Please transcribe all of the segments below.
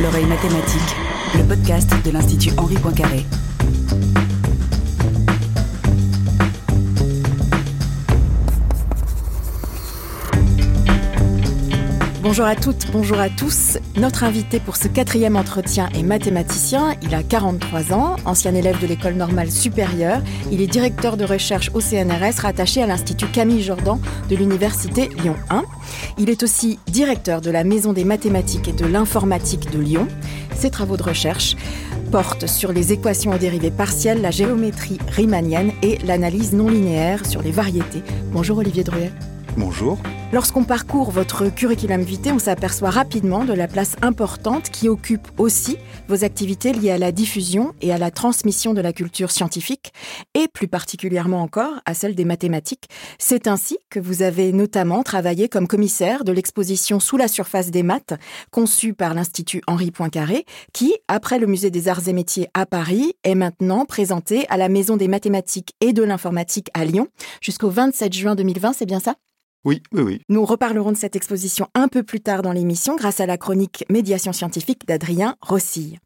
L'oreille mathématique, le podcast de l'Institut Henri Poincaré. Bonjour à toutes, bonjour à tous. Notre invité pour ce quatrième entretien est mathématicien. Il a 43 ans, ancien élève de l'école normale supérieure. Il est directeur de recherche au CNRS rattaché à l'Institut Camille Jordan de l'Université Lyon 1. Il est aussi directeur de la Maison des mathématiques et de l'informatique de Lyon. Ses travaux de recherche portent sur les équations aux dérivées partielles, la géométrie riemannienne et l'analyse non linéaire sur les variétés. Bonjour Olivier Druet. Bonjour. Lorsqu'on parcourt votre curriculum vitae, on s'aperçoit rapidement de la place importante qui occupe aussi vos activités liées à la diffusion et à la transmission de la culture scientifique, et plus particulièrement encore à celle des mathématiques. C'est ainsi que vous avez notamment travaillé comme commissaire de l'exposition Sous la surface des maths, conçue par l'Institut Henri Poincaré, qui, après le Musée des Arts et Métiers à Paris, est maintenant présentée à la Maison des mathématiques et de l'informatique à Lyon jusqu'au 27 juin 2020, c'est bien ça? Oui, oui, oui. Nous reparlerons de cette exposition un peu plus tard dans l'émission grâce à la chronique Médiation scientifique d'Adrien Rossille.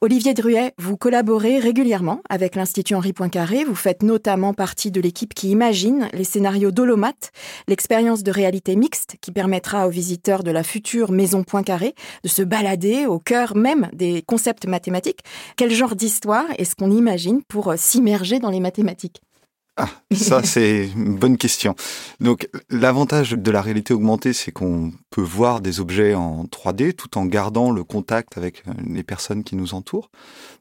Olivier Druet, vous collaborez régulièrement avec l'Institut Henri Poincaré. Vous faites notamment partie de l'équipe qui imagine les scénarios Dolomate, l'expérience de réalité mixte qui permettra aux visiteurs de la future maison Poincaré de se balader au cœur même des concepts mathématiques. Quel genre d'histoire est-ce qu'on imagine pour s'immerger dans les mathématiques? Ah, ça c'est une bonne question. Donc l'avantage de la réalité augmentée, c'est qu'on peut voir des objets en 3D tout en gardant le contact avec euh, les personnes qui nous entourent.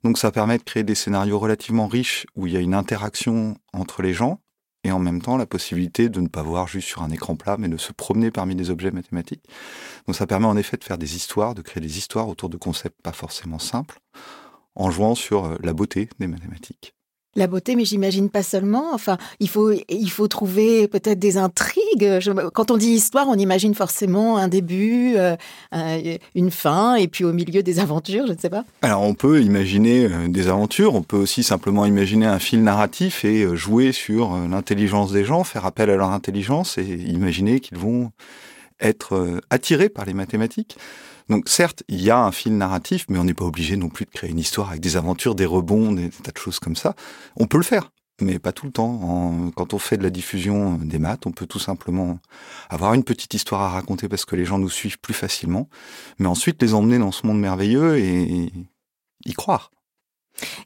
Donc ça permet de créer des scénarios relativement riches où il y a une interaction entre les gens et en même temps la possibilité de ne pas voir juste sur un écran plat, mais de se promener parmi des objets mathématiques. Donc ça permet en effet de faire des histoires, de créer des histoires autour de concepts pas forcément simples, en jouant sur euh, la beauté des mathématiques. La beauté, mais j'imagine pas seulement. Enfin, il faut, il faut trouver peut-être des intrigues. quand on dit histoire, on imagine forcément un début, euh, une fin, et puis au milieu des aventures, je ne sais pas. Alors, on peut imaginer euh, des aventures. On peut aussi simplement imaginer un fil narratif et euh, jouer sur l'intelligence des gens, faire appel à leur intelligence et imaginer qu'ils vont être attirés par les mathématiques. Donc certes, il y a un fil narratif, mais on n'est pas obligé non plus de créer une histoire avec des aventures, des rebonds, des tas de choses comme ça. On peut le faire, mais pas tout le temps. quand on fait de la diffusion des maths, on peut tout simplement avoir une petite histoire à raconter parce que les gens nous suivent plus facilement, mais ensuite les emmener dans ce monde merveilleux et y croire.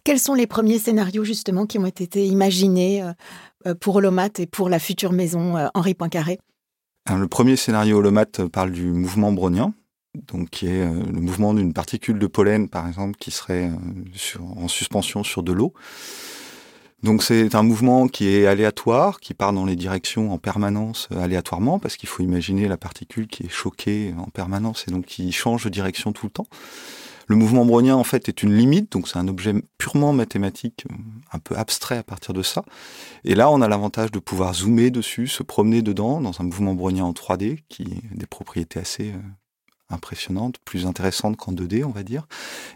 Quels sont les premiers scénarios justement qui ont été imaginés euh, pour Holomat et pour la future maison euh, Henri Poincaré? Le premier scénario Holomat parle du mouvement brownien, donc qui est euh, le mouvement d'une particule de pollen, par exemple, qui serait euh, en suspension sur de l'eau. Donc c'est un mouvement qui est aléatoire, qui part dans les directions en permanence euh, aléatoirement, parce qu'il faut imaginer la particule qui est choquée en permanence et donc qui change de direction tout le temps. Le mouvement brownien, en fait, est une limite, donc c'est un objet purement mathématique, un peu abstrait à partir de ça. Et là, on a l'avantage de pouvoir zoomer dessus, se promener dedans, dans un mouvement brownien en 3D, qui a des propriétés assez impressionnante, plus intéressante qu'en 2D, on va dire.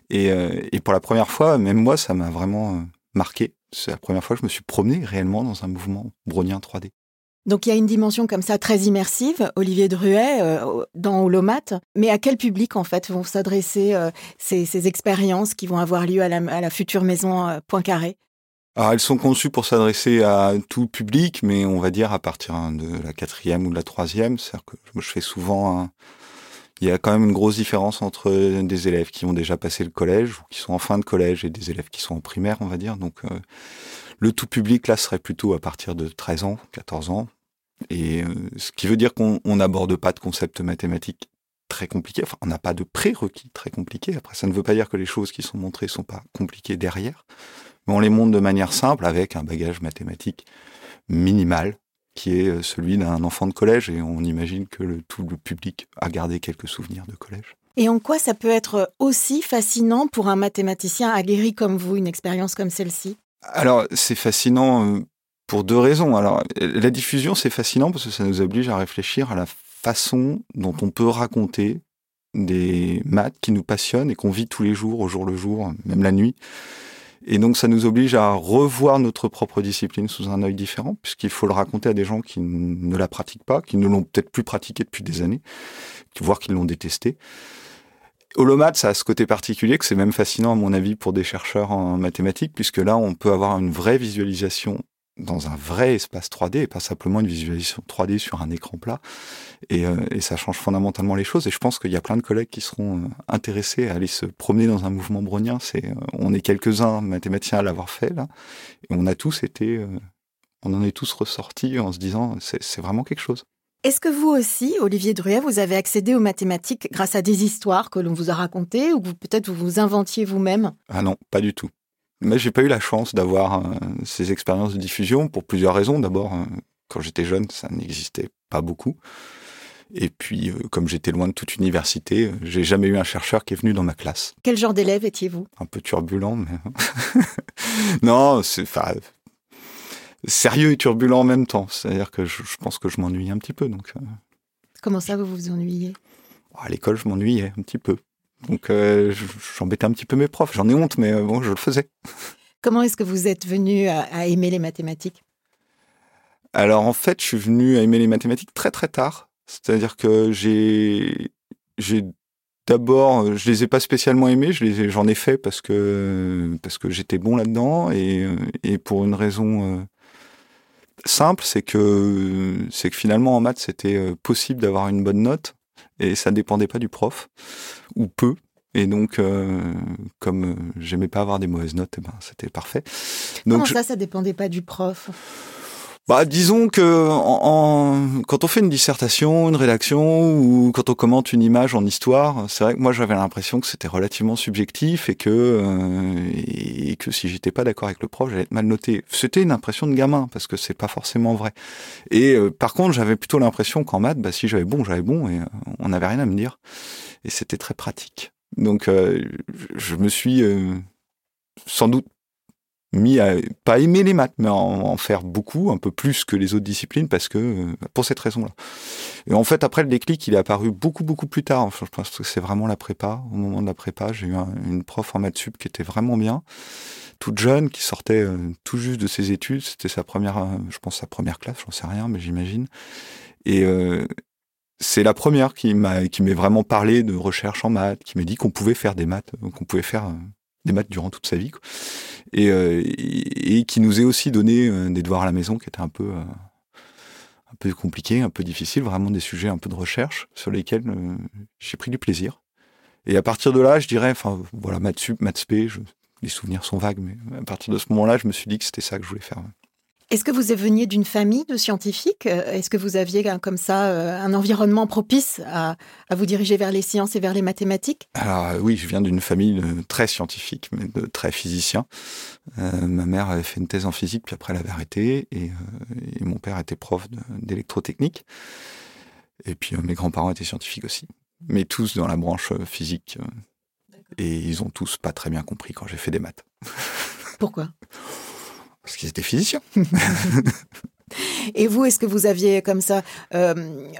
Et, euh, et, pour la première fois, même moi, ça m'a vraiment euh, marqué. C'est la première fois que je me suis promené réellement dans un mouvement brownien 3D. Donc il y a une dimension comme ça très immersive, Olivier Druet, euh, dans Holomat. Mais à quel public en fait vont s'adresser ces, ces, expériences qui vont avoir lieu à la, future maison Poincaré? Alors, elles sont conçues pour s'adresser à tout public, mais on va dire à partir de la quatrième ou de la troisième. C'est-à-dire que je fais souvent un, il y a quand même une grosse différence entre des élèves qui ont déjà passé le collège ou qui sont en fin de collège et des élèves qui sont en primaire, on va dire. Donc, euh, le tout public, là, serait plutôt à partir de 13 ans, 14 ans. Et euh, ce qui veut dire qu'on n'aborde pas de concepts mathématiques très compliqués. Enfin, on n'a pas de prérequis très compliqués. Après, ça ne veut pas dire que les choses qui sont montrées sont pas compliquées derrière. Mais on les montre de manière simple avec un bagage mathématique minimal qui est euh, celui d'un enfant de collège et on imagine que le, tout le public a gardé quelques souvenirs de collège. Et en quoi ça peut être aussi fascinant pour un mathématicien aguerri comme vous, une expérience comme celle-ci? Alors, c'est fascinant euh, pour deux raisons. Alors, la diffusion, c'est fascinant parce que ça nous oblige à réfléchir à la façon dont on peut raconter des maths qui nous passionnent et qu'on vit tous les jours, au jour le jour, même la nuit. Et donc ça nous oblige à revoir notre propre discipline sous un œil différent, puisqu'il faut le raconter à des gens qui ne la pratiquent pas, qui ne l'ont peut-être plus pratiqué depuis des années, voire qui l'ont détesté. Holomat, ça a ce côté particulier que c'est même fascinant à mon avis pour des chercheurs en mathématiques, puisque là on peut avoir une vraie visualisation dans un vrai espace 3D et pas simplement une visualisation 3D sur un écran plat. Et, euh, et ça change fondamentalement les choses. Et je pense qu'il y a plein de collègues qui seront euh, intéressés à aller se promener dans un mouvement brownien. C'est, euh, on est quelques-uns mathématiciens à l'avoir fait là, et on a tous été, on en est tous ressortis en se disant c'est vraiment quelque chose. Est-ce que vous aussi, Olivier Druet, vous avez accédé aux mathématiques grâce à des histoires que l'on vous a racontées ou peut-être vous vous inventiez vous-même? Ah non, pas du tout. Mais j'ai pas eu la chance d'avoir euh, ces expériences de diffusion pour plusieurs raisons. D'abord, euh, quand j'étais jeune, ça n'existait pas beaucoup. Et puis, euh, comme j'étais loin de toute université, j'ai jamais eu un chercheur qui est venu dans ma classe. Quel genre d'élève étiez-vous? Un peu turbulent, mais non, c'est sérieux et turbulent en même temps. C'est-à-dire que je, pense que je m'ennuyais un petit peu. Donc, comment ça, vous vous ennuyez? À l'école, je m'ennuyais un petit peu. Donc euh, j'embêtais un petit peu mes profs. J'en ai honte, mais euh, bon, je le faisais. Comment est-ce que vous êtes venu à, aimer les mathématiques? Alors en fait, je suis venu à aimer les mathématiques très très tard. C'est-à-dire que j'ai j'ai d'abord, je les ai pas spécialement aimés. Je les j'en ai fait parce que parce que j'étais bon là-dedans et, et pour une raison euh, simple, c'est que c'est que finalement en maths c'était possible d'avoir une bonne note et ça ne dépendait pas du prof ou peu. Et donc, euh, comme euh, j'aimais pas avoir des mauvaises notes, eh ben, c'était parfait. Donc, Comment ça, ça dépendait pas du prof? Bah, disons que en, quand on fait une dissertation, une rédaction, ou quand on commente une image en histoire, c'est vrai que moi j'avais l'impression que c'était relativement subjectif et que euh, et que si j'étais pas d'accord avec le prof, j'allais être mal noté. C'était une impression de gamin parce que c'est pas forcément vrai. Et euh, par contre, j'avais plutôt l'impression qu'en maths, bah, si j'avais bon, j'avais bon et euh, on n'avait rien à me dire. Et c'était très pratique. Donc je me suis sans doute mis à pas aimer les maths, mais en, faire beaucoup, un peu plus que les autres disciplines, parce que euh, pour cette raison-là. Et en fait, après le déclic, il est apparu beaucoup beaucoup plus tard. Enfin, je pense que c'est vraiment la prépa. Au moment de la prépa, j'ai eu une prof en maths sup qui était vraiment bien, toute jeune, qui sortait euh, tout juste de ses études. C'était sa première, euh, je pense sa première classe, j'en sais rien, mais j'imagine. Et c'est la première qui m'a qui m'est vraiment parlé de recherche en maths, qui m'a dit qu'on pouvait faire des maths, qu'on pouvait faire des maths durant toute sa vie, euh, et, qui nous ait aussi donné euh, des devoirs à la maison qui étaient un peu euh, un peu compliqués, un peu difficiles, vraiment des sujets un peu de recherche sur lesquels j'ai pris du plaisir. Et à partir de là, je dirais, enfin voilà, maths sup, maths spé, je, les souvenirs sont vagues, mais à partir de ce moment-là, je me suis dit que c'était ça que je voulais faire. Est-ce que vous veniez d'une famille de scientifiques? Est-ce que vous aviez comme ça euh, un environnement propice à, vous diriger vers les sciences et vers les mathématiques? Alors euh, oui, je viens d'une famille très scientifique, mais de très physicien. Euh, ma mère avait fait une thèse en physique, puis après elle avait arrêté, et, mon père était prof d'électrotechnique. Et puis mes grands-parents étaient scientifiques aussi, mais tous dans la branche physique. et ils ont tous pas très bien compris quand j'ai fait des maths. Pourquoi? Parce qu'ils étaient physiciens. Et vous, est-ce que vous aviez comme ça euh,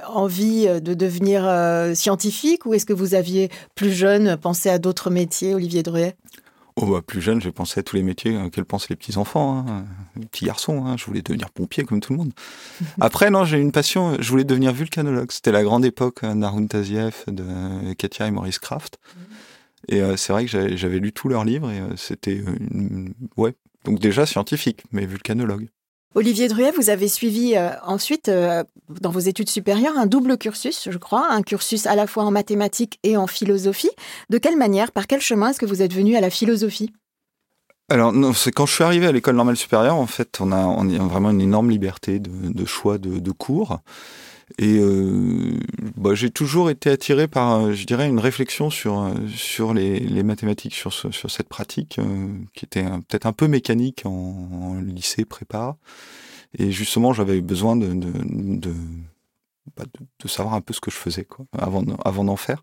envie de devenir euh, scientifique ou est-ce que vous aviez plus jeune pensé à d'autres métiers, Olivier Druet Oh bah, plus jeune, j'ai pensé à tous les métiers auxquels pensent les petits enfants, hein, les petits garçons. Hein. je voulais devenir pompier comme tout le monde. Après, non, j'ai une passion. Je voulais devenir vulcanologue. C'était la grande époque d'Arun Taziev, de Katia et Maurice Kraft. Et euh, c'est vrai que j'avais lu tous leurs livres et c'était une, ouais, donc déjà scientifique, mais vulcanologue. Olivier Druet, vous avez suivi euh, ensuite, euh, dans vos études supérieures, un double cursus, je crois, un cursus à la fois en mathématiques et en philosophie. De quelle manière, par quel chemin est-ce que vous êtes venu à la philosophie? Alors, c'est quand je suis arrivé à l'école normale supérieure, en fait, on a, on a vraiment une énorme liberté de, choix de, de cours. Et euh, bah, j'ai toujours été attiré par, euh, je dirais, une réflexion sur euh, sur les, les mathématiques, sur sur cette pratique qui était peut-être un peu mécanique en, lycée prépa. Et justement, j'avais besoin de de, de, bah, de savoir un peu ce que je faisais quoi, avant avant d'en faire.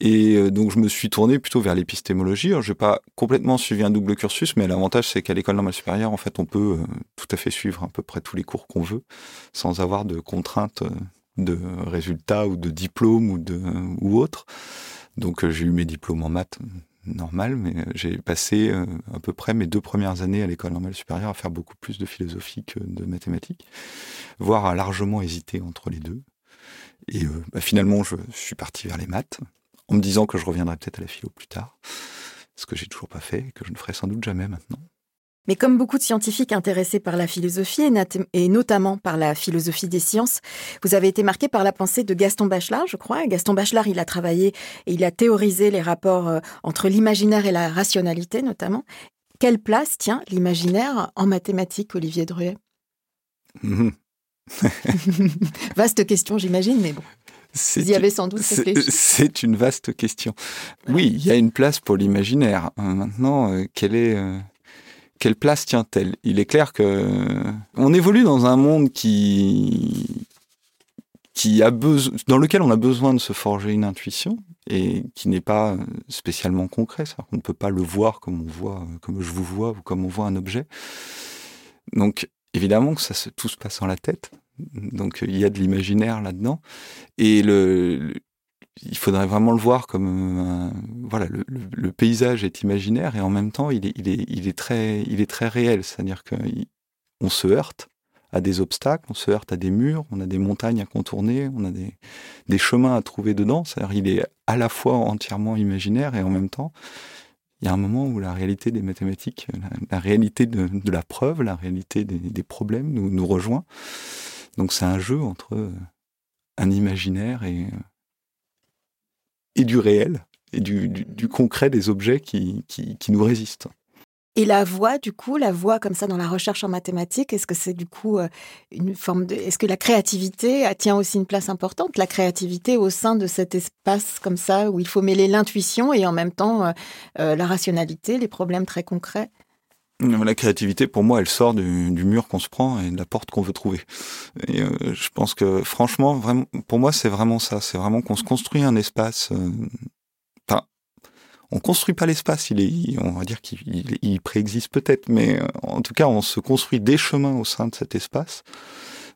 Et euh, donc je me suis tourné plutôt vers l'épistémologie. Je n'ai pas complètement suivi un double cursus, mais l'avantage c'est qu'à l'école normale supérieure, en fait, on peut euh, tout à fait suivre à peu près tous les cours qu'on veut, sans avoir de contraintes euh, de résultats ou de diplômes ou de ou autre. Donc j'ai eu mes diplômes en maths normal, mais j'ai passé à peu près mes deux premières années à l'école normale supérieure à faire beaucoup plus de philosophie que de mathématiques, voire à largement hésiter entre les deux. Et bah, finalement, je suis parti vers les maths, en me disant que je reviendrai peut-être à la philo plus tard, ce que j'ai toujours pas fait et que je ne ferai sans doute jamais maintenant. Mais comme beaucoup de scientifiques intéressés par la philosophie, et notamment par la philosophie des sciences, vous avez été marqué par la pensée de Gaston Bachelard, je crois. Gaston Bachelard, il a travaillé et il a théorisé les rapports euh, entre l'imaginaire et la rationalité, notamment. Quelle place tient l'imaginaire en mathématiques, Olivier Druet mmh. Vaste question, j'imagine, mais bon. Vous y avez sans doute réfléchi. C'est une vaste question. Oui, il y a une place pour l'imaginaire. Euh, maintenant, euh, quelle est quelle place tient-elle? Il est clair que on évolue dans un monde qui qui a besoin, dans lequel on a besoin de se forger une intuition et qui n'est pas spécialement concret. On ne peut pas le voir comme on voit, comme je vous vois ou comme on voit un objet. Donc évidemment que ça se, tout se passe dans la tête. Donc il y a de l'imaginaire là-dedans. Et il faudrait vraiment le voir comme voilà le, paysage est imaginaire et en même temps il est, très il est très réel. C'est-à-dire qu'on se heurte à des obstacles on se heurte à des murs on a des montagnes à contourner on a des, des chemins à trouver dedans. C'est-à-dire il est à la fois entièrement imaginaire et en même temps il y a un moment où la réalité des mathématiques la, réalité de, de, la preuve la réalité des, des problèmes nous, nous rejoint donc c'est un jeu entre un imaginaire et et du réel, et du, concret des objets qui, qui, nous résistent. Et la voix, du coup, la voix comme ça dans la recherche en mathématiques, est-ce que c'est du coup euh, une forme de... Est-ce que la créativité tient aussi une place importante La créativité au sein de cet espace comme ça où il faut mêler l'intuition et en même temps euh, euh, la rationalité, les problèmes très concrets? La créativité, pour moi, elle sort du, mur qu'on se prend et de la porte qu'on veut trouver. Et euh, je pense que, franchement, vraiment, pour moi, c'est vraiment ça. C'est vraiment qu'on se construit un espace. Euh, enfin, on construit pas l'espace. Il est, on va dire qu'il il, préexiste peut-être, mais euh, en tout cas, on se construit des chemins au sein de cet espace.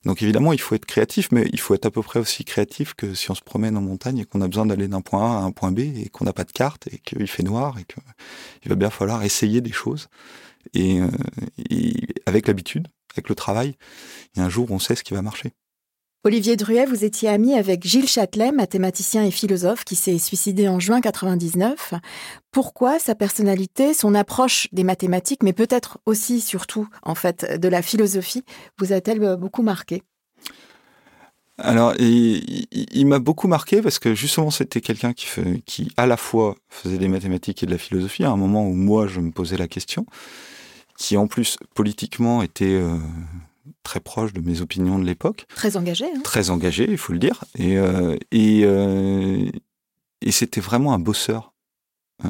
Donc évidemment, il faut être créatif, mais il faut être à peu près aussi créatif que si on se promène en montagne et qu'on a besoin d'aller d'un point A à un point B et qu'on n'a pas de carte et qu'il fait noir et qu'il va bien falloir essayer des choses. Euh, et, avec l'habitude, avec le travail, un jour on sait ce qui va marcher. Olivier Druet, vous étiez ami avec Gilles Châtelet, mathématicien et philosophe qui s'est suicidé en juin 99. Pourquoi sa personnalité, son approche des mathématiques, mais peut-être aussi, surtout, en fait, de la philosophie, vous a-t-elle beaucoup marqué? Alors, il, m'a beaucoup marqué parce que justement, c'était quelqu'un qui, qui, à la fois, faisait des mathématiques et de la philosophie, à un moment où moi, je me posais la question qui en plus politiquement était euh, très proche de mes opinions de l'époque. Très engagé. Hein très engagé, il faut le dire. Et, euh, et, euh, et c'était vraiment un bosseur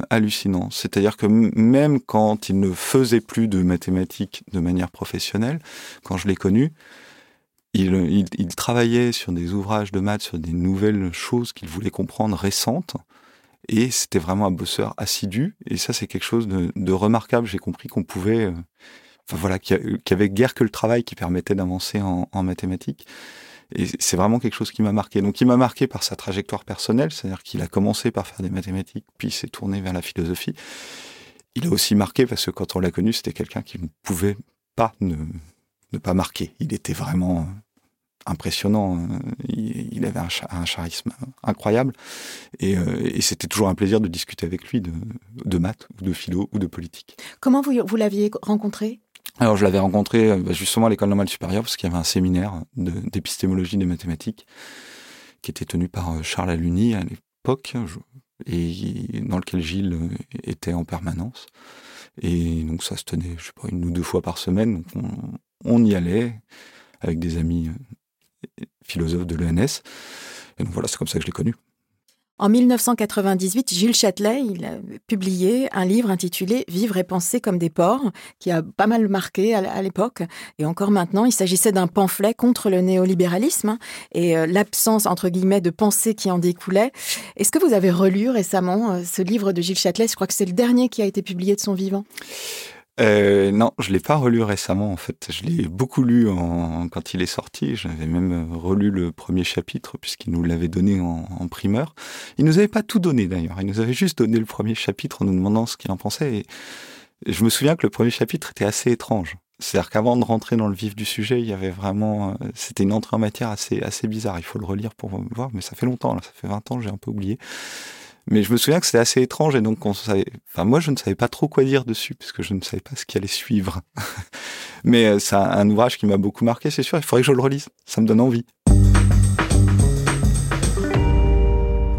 hallucinant. C'est-à-dire que même quand il ne faisait plus de mathématiques de manière professionnelle, quand je l'ai connu, il, il, il, travaillait sur des ouvrages de maths, sur des nouvelles choses qu'il voulait comprendre récentes. Et c'était vraiment un bosseur assidu. Et ça, c'est quelque chose de, de remarquable. J'ai compris qu'on pouvait, euh, enfin voilà, qu'il y avait guère que le travail qui permettait d'avancer en, en, mathématiques. Et c'est vraiment quelque chose qui m'a marqué. Donc, il m'a marqué par sa trajectoire personnelle, c'est-à-dire qu'il a commencé par faire des mathématiques, puis s'est tourné vers la philosophie. Il a aussi marqué parce que quand on l'a connu, c'était quelqu'un qui ne pouvait pas ne, ne pas marquer. Il était vraiment impressionnant. Euh, il, avait un, charisme incroyable. Euh, et, c'était toujours un plaisir de discuter avec lui de, de maths, ou de philo, ou de politique. Comment vous, vous l'aviez rencontré? Alors je l'avais rencontré euh, bah, justement à l'école normale supérieure parce qu'il y avait un séminaire d'épistémologie des mathématiques qui était tenu par Charles Aluni à l'époque et dans lequel Gilles était en permanence. Et donc ça se tenait, je sais pas, une ou deux fois par semaine. Donc on y allait avec des amis philosophe de l'ENS. Et donc voilà, c'est comme ça que je l'ai connu. En 1998, Gilles Châtelet a publié un livre intitulé Vivre et penser comme des porcs, qui a pas mal marqué à l'époque. Et encore maintenant, il s'agissait d'un pamphlet contre le néolibéralisme et euh, l'absence, entre guillemets, de pensée qui en découlait. Est-ce que vous avez relu récemment euh, ce livre de Gilles Châtelet? Je crois que c'est le dernier qui a été publié de son vivant. Euh, non, je l'ai pas relu récemment en fait. Je l'ai beaucoup lu quand il est sorti. J'avais même euh, relu le premier chapitre puisqu'il nous l'avait donné en, primeur. Il nous avait pas tout donné d'ailleurs. Il nous avait juste donné le premier chapitre en nous demandant ce qu'il en pensait. Et je me souviens que le premier chapitre était assez étrange. C'est-à-dire qu'avant de rentrer dans le vif du sujet, il y avait vraiment, euh, c'était une entrée en matière assez assez bizarre. Il faut le relire pour voir, mais ça fait longtemps là, ça fait 20 ans, j'ai un peu oublié. Mais je me souviens que c'était assez étrange et donc on savait, enfin moi je ne savais pas trop quoi dire dessus parce que je ne savais pas ce qui allait suivre. Mais euh, c'est un ouvrage qui m'a beaucoup marqué, c'est sûr. Il faudrait que je le relise. Ça me donne envie.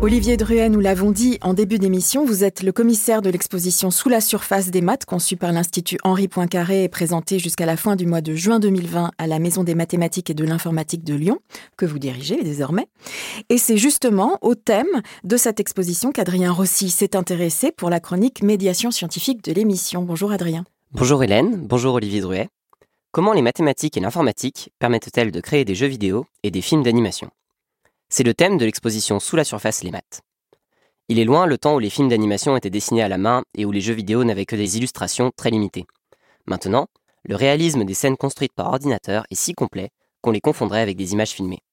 Olivier Druet, nous l'avons dit en début d'émission, vous êtes le commissaire de l'exposition Sous la surface des maths, conçue par l'Institut Henri Poincaré et présentée jusqu'à la fin du mois de juin 2020 à la Maison des mathématiques et de l'informatique de Lyon, que vous dirigez désormais. Et c'est justement au thème de cette exposition qu'Adrien Rossi s'est intéressé pour la chronique médiation scientifique de l'émission. Bonjour Adrien. Bonjour Hélène, bonjour Olivier Druet. Comment les mathématiques et l'informatique permettent-elles de créer des jeux vidéo et des films d'animation? C'est le thème de l'exposition Sous la surface les maths. Il est loin le temps où les films d'animation étaient dessinés à la main et où les jeux vidéo n'avaient que des illustrations très limitées. Maintenant, le réalisme des scènes construites par ordinateur est si complet qu'on les confondrait avec des images filmées.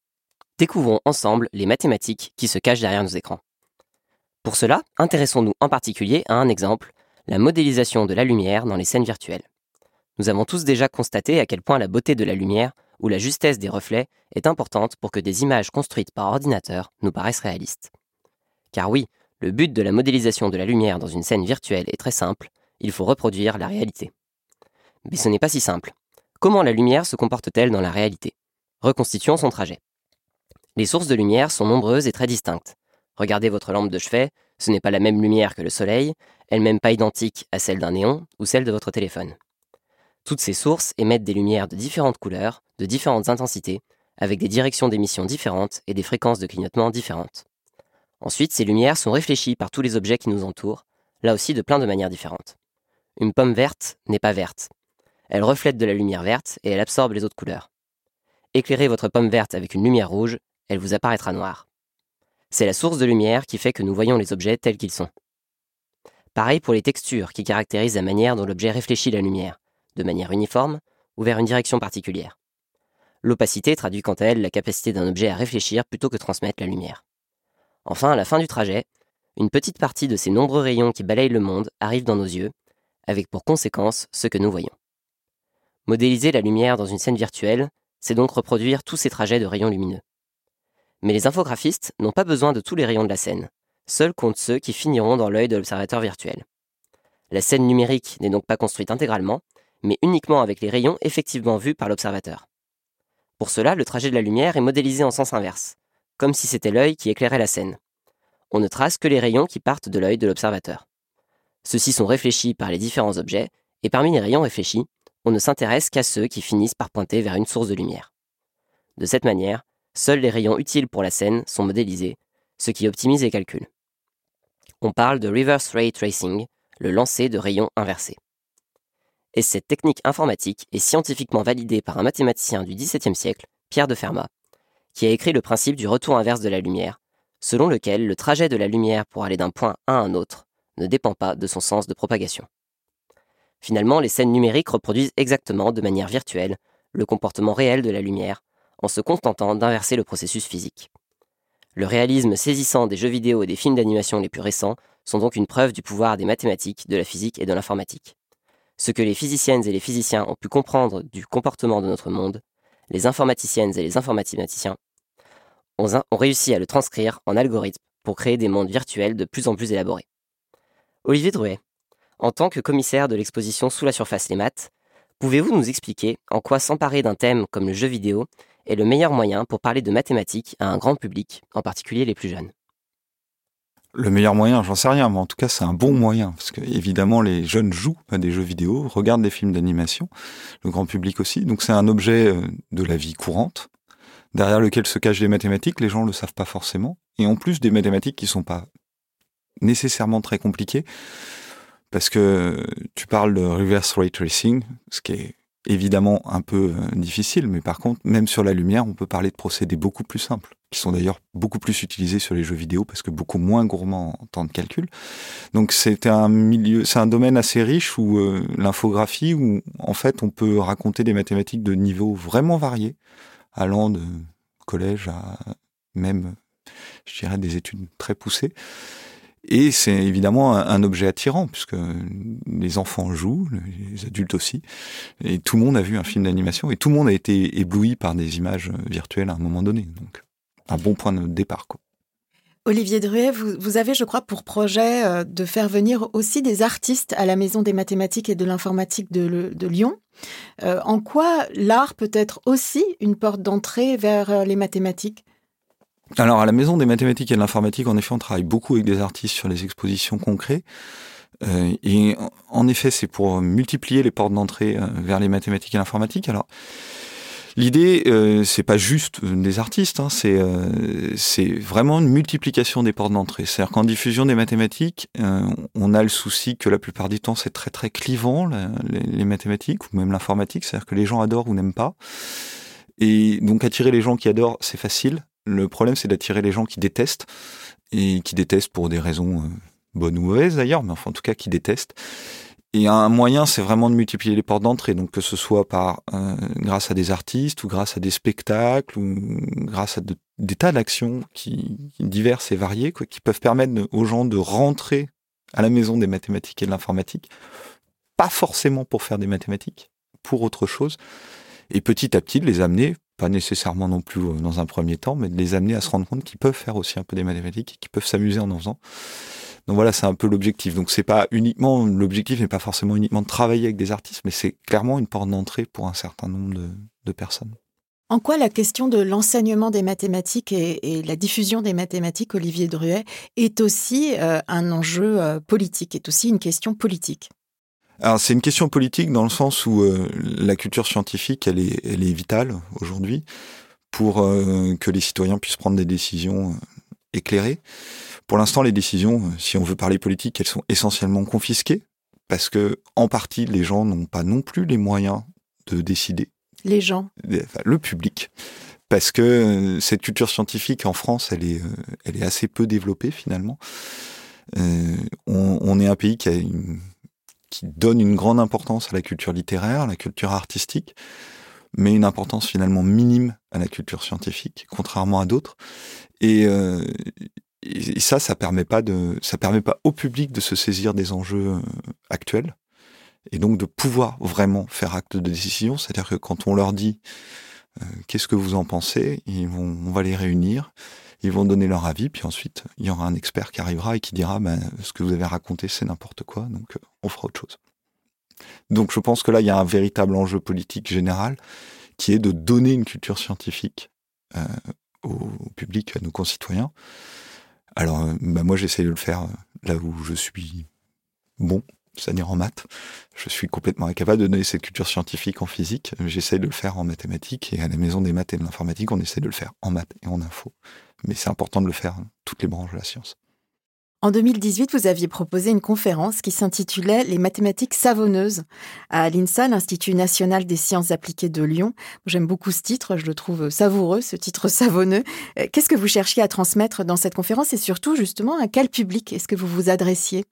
Découvrons ensemble les mathématiques qui se cachent derrière nos écrans. Pour cela, intéressons-nous en particulier à un exemple, la modélisation de la lumière dans les scènes virtuelles. Nous avons tous déjà constaté à quel point la beauté de la lumière où la justesse des reflets est importante pour que des images construites par ordinateur nous paraissent réalistes. Car oui, le but de la modélisation de la lumière dans une scène virtuelle est très simple, il faut reproduire la réalité. Mais ce n'est pas si simple. Comment la lumière se comporte-t-elle dans la réalité? Reconstituons son trajet. Les sources de lumière sont nombreuses et très distinctes. Regardez votre lampe de chevet, ce n'est pas la même lumière que le soleil, elle-même pas identique à celle d'un néon ou celle de votre téléphone. Toutes ces sources émettent des lumières de différentes couleurs, de différentes intensités, avec des directions d'émission différentes et des fréquences de clignotement différentes. Ensuite, ces lumières sont réfléchies par tous les objets qui nous entourent, là aussi de plein de manières différentes. Une pomme verte n'est pas verte. Elle reflète de la lumière verte et elle absorbe les autres couleurs. Éclairez votre pomme verte avec une lumière rouge, elle vous apparaîtra noire. C'est la source de lumière qui fait que nous voyons les objets tels qu'ils sont. Pareil pour les textures qui caractérisent la manière dont l'objet réfléchit la lumière de manière uniforme ou vers une direction particulière. L'opacité traduit quant à elle la capacité d'un objet à réfléchir plutôt que transmettre la lumière. Enfin, à la fin du trajet, une petite partie de ces nombreux rayons qui balayent le monde arrive dans nos yeux, avec pour conséquence ce que nous voyons. Modéliser la lumière dans une scène virtuelle, c'est donc reproduire tous ces trajets de rayons lumineux. Mais les infographistes n'ont pas besoin de tous les rayons de la scène, seuls comptent ceux qui finiront dans l'œil de l'observateur virtuel. La scène numérique n'est donc pas construite intégralement, mais uniquement avec les rayons effectivement vus par l'observateur. Pour cela, le trajet de la lumière est modélisé en sens inverse, comme si c'était l'œil qui éclairait la scène. On ne trace que les rayons qui partent de l'œil de l'observateur. Ceux-ci sont réfléchis par les différents objets, et parmi les rayons réfléchis, on ne s'intéresse qu'à ceux qui finissent par pointer vers une source de lumière. De cette manière, seuls les rayons utiles pour la scène sont modélisés, ce qui optimise les calculs. On parle de reverse ray tracing, le lancer de rayons inversés et cette technique informatique est scientifiquement validée par un mathématicien du XVIIe siècle, Pierre de Fermat, qui a écrit le principe du retour inverse de la lumière, selon lequel le trajet de la lumière pour aller d'un point à un autre ne dépend pas de son sens de propagation. Finalement, les scènes numériques reproduisent exactement de manière virtuelle le comportement réel de la lumière, en se contentant d'inverser le processus physique. Le réalisme saisissant des jeux vidéo et des films d'animation les plus récents sont donc une preuve du pouvoir des mathématiques, de la physique et de l'informatique. Ce que les physiciennes et les physiciens ont pu comprendre du comportement de notre monde, les informaticiennes et les informaticiens ont, réussi à le transcrire en algorithme pour créer des mondes virtuels de plus en plus élaborés. Olivier Druet, en tant que commissaire de l'exposition Sous la surface les maths, pouvez-vous nous expliquer en quoi s'emparer d'un thème comme le jeu vidéo est le meilleur moyen pour parler de mathématiques à un grand public, en particulier les plus jeunes? Le meilleur moyen, j'en sais rien, mais en tout cas c'est un bon moyen, parce que évidemment les jeunes jouent à des jeux vidéo, regardent des films d'animation, le grand public aussi, donc c'est un objet euh, de la vie courante, derrière lequel se cachent des mathématiques, les gens le savent pas forcément, et en plus des mathématiques qui sont pas nécessairement très compliquées, parce que tu parles de reverse ray tracing, ce qui est évidemment un peu euh, difficile, mais par contre, même sur la lumière, on peut parler de procédés beaucoup plus simples, qui sont d'ailleurs beaucoup plus utilisés sur les jeux vidéo parce que beaucoup moins gourmands en temps de calcul. Donc c'est un milieu, c'est un domaine assez riche où euh, l'infographie, où en fait on peut raconter des mathématiques de niveaux vraiment variés, allant de collège à même, je dirais, des études très poussées. Et c'est évidemment un, objet attirant, puisque les enfants jouent, les adultes aussi, et tout le monde a vu un film d'animation, et tout le monde a été ébloui par des images virtuelles à un moment donné. Donc, un bon point de départ. Olivier Druet, vous, avez, je crois, pour projet euh, de faire venir aussi des artistes à la Maison des mathématiques et de l'informatique de, Lyon. Euh, en quoi l'art peut être aussi une porte d'entrée vers euh, les mathématiques? Alors à la Maison des mathématiques et de l'informatique, en effet, on travaille beaucoup avec des artistes sur les expositions concrètes. Euh, et en effet, c'est pour multiplier les portes d'entrée euh, vers les mathématiques et l'informatique. Alors, l'idée, euh, c'est pas juste des artistes, hein, c'est euh, c'est vraiment une multiplication des portes d'entrée. C'est-à-dire qu'en diffusion des mathématiques, on a le souci que la plupart du temps, c'est très très clivant les, mathématiques ou même l'informatique. C'est-à-dire que les gens adorent ou n'aiment pas. Et donc attirer les gens qui adorent, c'est facile. Le problème, c'est d'attirer les gens qui détestent, et qui détestent pour des raisons euh, bonnes ou mauvaises d'ailleurs, mais enfin en tout cas qui détestent. Et un moyen, c'est vraiment de multiplier les portes d'entrée, donc que ce soit par euh, grâce à des artistes ou grâce à des spectacles ou grâce à des tas d'actions diverses et variées, qui peuvent permettre aux gens de rentrer à la maison des mathématiques et de l'informatique, pas forcément pour faire des mathématiques, pour autre chose, et petit à petit de les amener pas nécessairement non plus euh, dans un premier temps, mais de les amener à se rendre compte qu'ils peuvent faire aussi un peu des mathématiques et qu'ils peuvent s'amuser en en faisant. Donc voilà, c'est un peu l'objectif. Donc c'est pas uniquement l'objectif n'est pas forcément uniquement de travailler avec des artistes, mais c'est clairement une porte d'entrée pour un certain nombre de, personnes. En quoi la question de l'enseignement des mathématiques et, la diffusion des mathématiques, Olivier Druet, est aussi euh, un enjeu euh, politique, est aussi une question politique? Alors c'est une question politique dans le sens où euh, la culture scientifique, elle est, elle est vitale aujourd'hui pour euh, que les citoyens puissent prendre des décisions euh, éclairées. Pour l'instant, les décisions, si on veut parler politique, elles sont essentiellement confisquées parce que en partie, les gens n'ont pas non plus les moyens de décider. Les gens. le public. Parce que cette culture scientifique en France, elle est, elle est assez peu développée finalement. on, on est un pays qui a une qui donne une grande importance à la culture littéraire, à la culture artistique, mais une importance finalement minime à la culture scientifique, contrairement à d'autres. Et, euh, et, ça, ça permet pas de, ça permet pas au public de se saisir des enjeux euh, actuels et donc de pouvoir vraiment faire acte de décision. C'est-à-dire que quand on leur dit euh, qu'est-ce que vous en pensez, ils vont, on va les réunir ils vont donner leur avis, puis ensuite, il y aura un expert qui arrivera et qui dira, ben, ce que vous avez raconté, c'est n'importe quoi, donc euh, on fera autre chose. Donc je pense que là, il y a un véritable enjeu politique général qui est de donner une culture scientifique euh, au public, à nos concitoyens. Alors, euh, ben, moi, j'essaie de le faire là où je suis bon, c'est-à-dire en maths. Je suis complètement incapable de donner cette culture scientifique en physique. J'essaie de le faire en mathématiques et à la maison des maths et de l'informatique, on essaie de le faire en maths et en info mais c'est important de le faire, hein, toutes les branches de la science. En 2018, vous aviez proposé une conférence qui s'intitulait Les mathématiques savonneuses à l'INSA, l'Institut national des sciences appliquées de Lyon. J'aime beaucoup ce titre, je le trouve savoureux, ce titre savonneux. Euh, qu'est-ce que vous cherchiez à transmettre dans cette conférence et surtout, justement, à quel public est-ce que vous vous adressiez?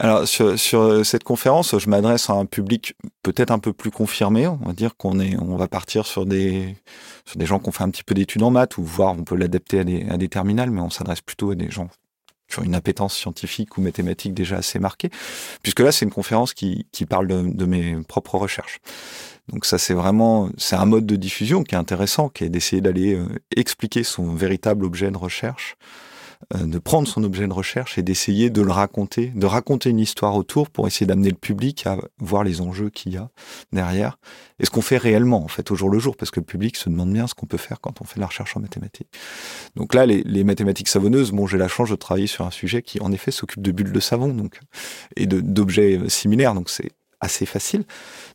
Alors sur, sur, cette conférence, je m'adresse à un public peut-être un peu plus confirmé. On va dire qu'on est, on va partir sur des sur des gens qui ont fait un petit peu d'études en maths ou voire on peut l'adapter à des, à des terminales, mais on s'adresse plutôt à des gens qui ont une appétence scientifique ou mathématique déjà assez marquée, puisque là c'est une conférence qui, qui parle de, de mes propres recherches. Donc ça c'est vraiment c'est un mode de diffusion qui est intéressant, qui est d'essayer d'aller euh, expliquer son véritable objet de recherche euh, de prendre son objet de recherche et d'essayer de le raconter, de raconter une histoire autour pour essayer d'amener le public à voir les enjeux qu'il y a derrière et ce qu'on fait réellement en fait au jour le jour parce que le public se demande bien ce qu'on peut faire quand on fait de la recherche en mathématiques. Donc là les, mathématiques savonneuses, bon j'ai la chance de travailler sur un sujet qui en effet s'occupe de bulles de savon donc et d'objets similaires donc c'est assez facile.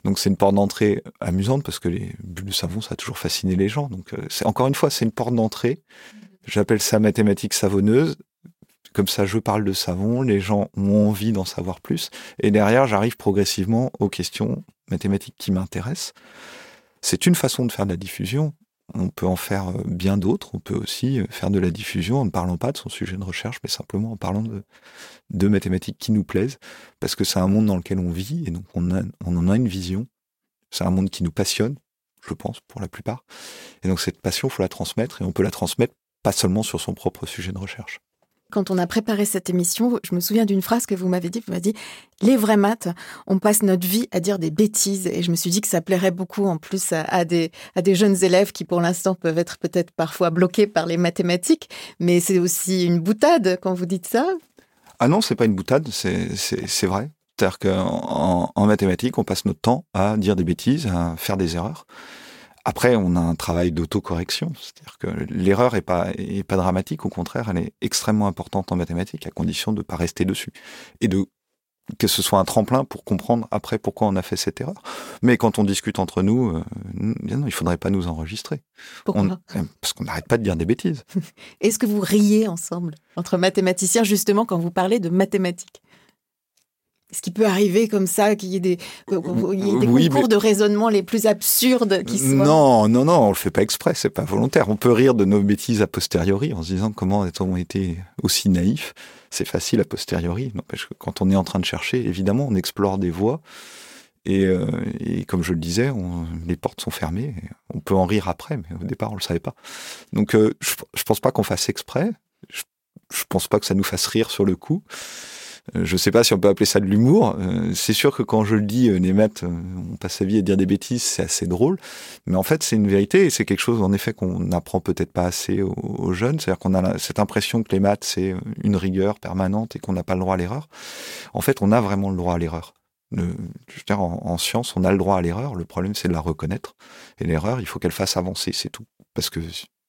Donc c'est une porte d'entrée amusante parce que les bulles de savon ça a toujours fasciné les gens. Donc euh, encore une fois c'est une porte d'entrée J'appelle ça mathématiques savonneuses. Comme ça, je parle de savon, les gens ont envie d'en savoir plus. Et derrière, j'arrive progressivement aux questions mathématiques qui m'intéressent. C'est une façon de faire de la diffusion. On peut en faire euh, bien d'autres. On peut aussi euh, faire de la diffusion en ne parlant pas de son sujet de recherche, mais simplement en parlant de, de mathématiques qui nous plaisent, parce que c'est un monde dans lequel on vit et donc on, on en a une vision. C'est un monde qui nous passionne, je pense, pour la plupart. Et donc cette passion, il faut la transmettre et on peut la transmettre pas seulement sur son propre sujet de recherche quand on a préparé cette émission, je me souviens d'une phrase que vous m'avez dit. Vous m'avez dit les vrais maths, on passe notre vie à dire des bêtises. Et je me suis dit que ça plairait beaucoup en plus à, des, à des jeunes élèves qui, pour l'instant, peuvent être peut-être parfois bloqués par les mathématiques. Mais c'est aussi une boutade quand vous dites ça. Ah non, c'est pas une boutade, c'est vrai. C'est-à-dire qu'en en mathématiques, on passe notre temps à dire des bêtises, à faire des erreurs. Après, on a un travail d'autocorrection, c'est-à-dire que l'erreur est pas est pas dramatique, au contraire, elle est extrêmement importante en mathématiques, à condition de ne pas rester dessus et de que ce soit un tremplin pour comprendre après pourquoi on a fait cette erreur. Mais quand on discute entre nous, euh, non, il faudrait pas nous enregistrer. Pourquoi Parce qu'on n'arrête pas de dire des bêtises. Est-ce que vous riez ensemble entre mathématiciens justement quand vous parlez de mathématiques? Est-ce qu'il peut arriver comme ça qu'il y ait des, des concours de raisonnement les plus absurdes qui soient Non, non, non, on le fait pas exprès, c'est pas volontaire. On peut rire de nos bêtises a posteriori en se disant comment a-t-on été aussi naïfs. C'est facile a posteriori. Que quand on est en train de chercher, évidemment, on explore des voies. Et, euh, comme je le disais, les portes sont fermées. On peut en rire après, mais au départ, on le savait pas. Donc, euh, je, je pense pas qu'on fasse exprès. Je, je pense pas que ça nous fasse rire sur le coup. Euh, je sais pas si on peut appeler ça de l'humour. Euh, c'est sûr que quand je le dis, euh, les maths, on passe sa vie à dire des bêtises, c'est assez drôle. Mais en fait, c'est une vérité et c'est quelque chose, en effet, qu'on n'apprend peut-être pas assez aux, jeunes. C'est-à-dire qu'on a cette impression que les maths, c'est une rigueur permanente et qu'on n'a pas le droit à l'erreur. En fait, on a vraiment le droit à l'erreur. en, en, science, on a le droit à l'erreur. Le problème, c'est de la reconnaître. Et l'erreur, il faut qu'elle fasse avancer, c'est tout. Parce que,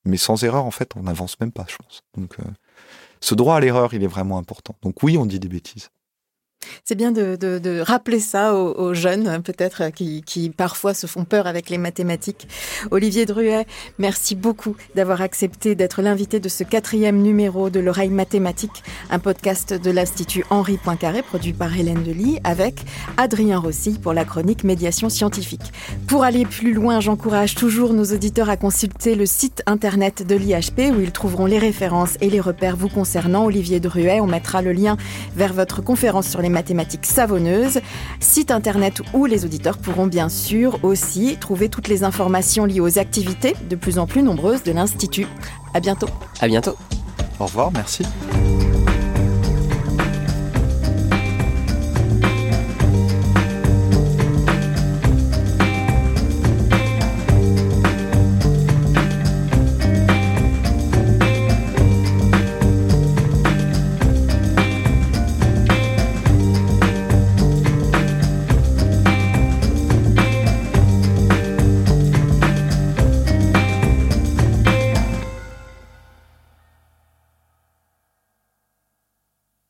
mais sans erreur, en fait, on n'avance même pas, je pense. Donc, ce droit à l'erreur, il est vraiment important. Donc oui, on dit des bêtises. C'est bien de, rappeler ça aux, jeunes, peut-être, qui, parfois se font peur avec les mathématiques. Olivier Druet, merci beaucoup d'avoir accepté d'être l'invité de ce quatrième numéro de l'oreille mathématique, un podcast de l'Institut Henri Poincaré, produit par Hélène Delis, avec Adrien Rossi pour la chronique Médiation scientifique. Pour aller plus loin, j'encourage toujours nos auditeurs à consulter le site internet de l'IHP où ils trouveront les références et les repères vous concernant. Olivier Druet, on mettra le lien vers votre conférence sur les mathématiques savonneuses, site internet où les auditeurs pourront bien sûr aussi trouver toutes les informations liées aux activités de plus en plus nombreuses de l'Institut. À bientôt. À bientôt. Au revoir, merci.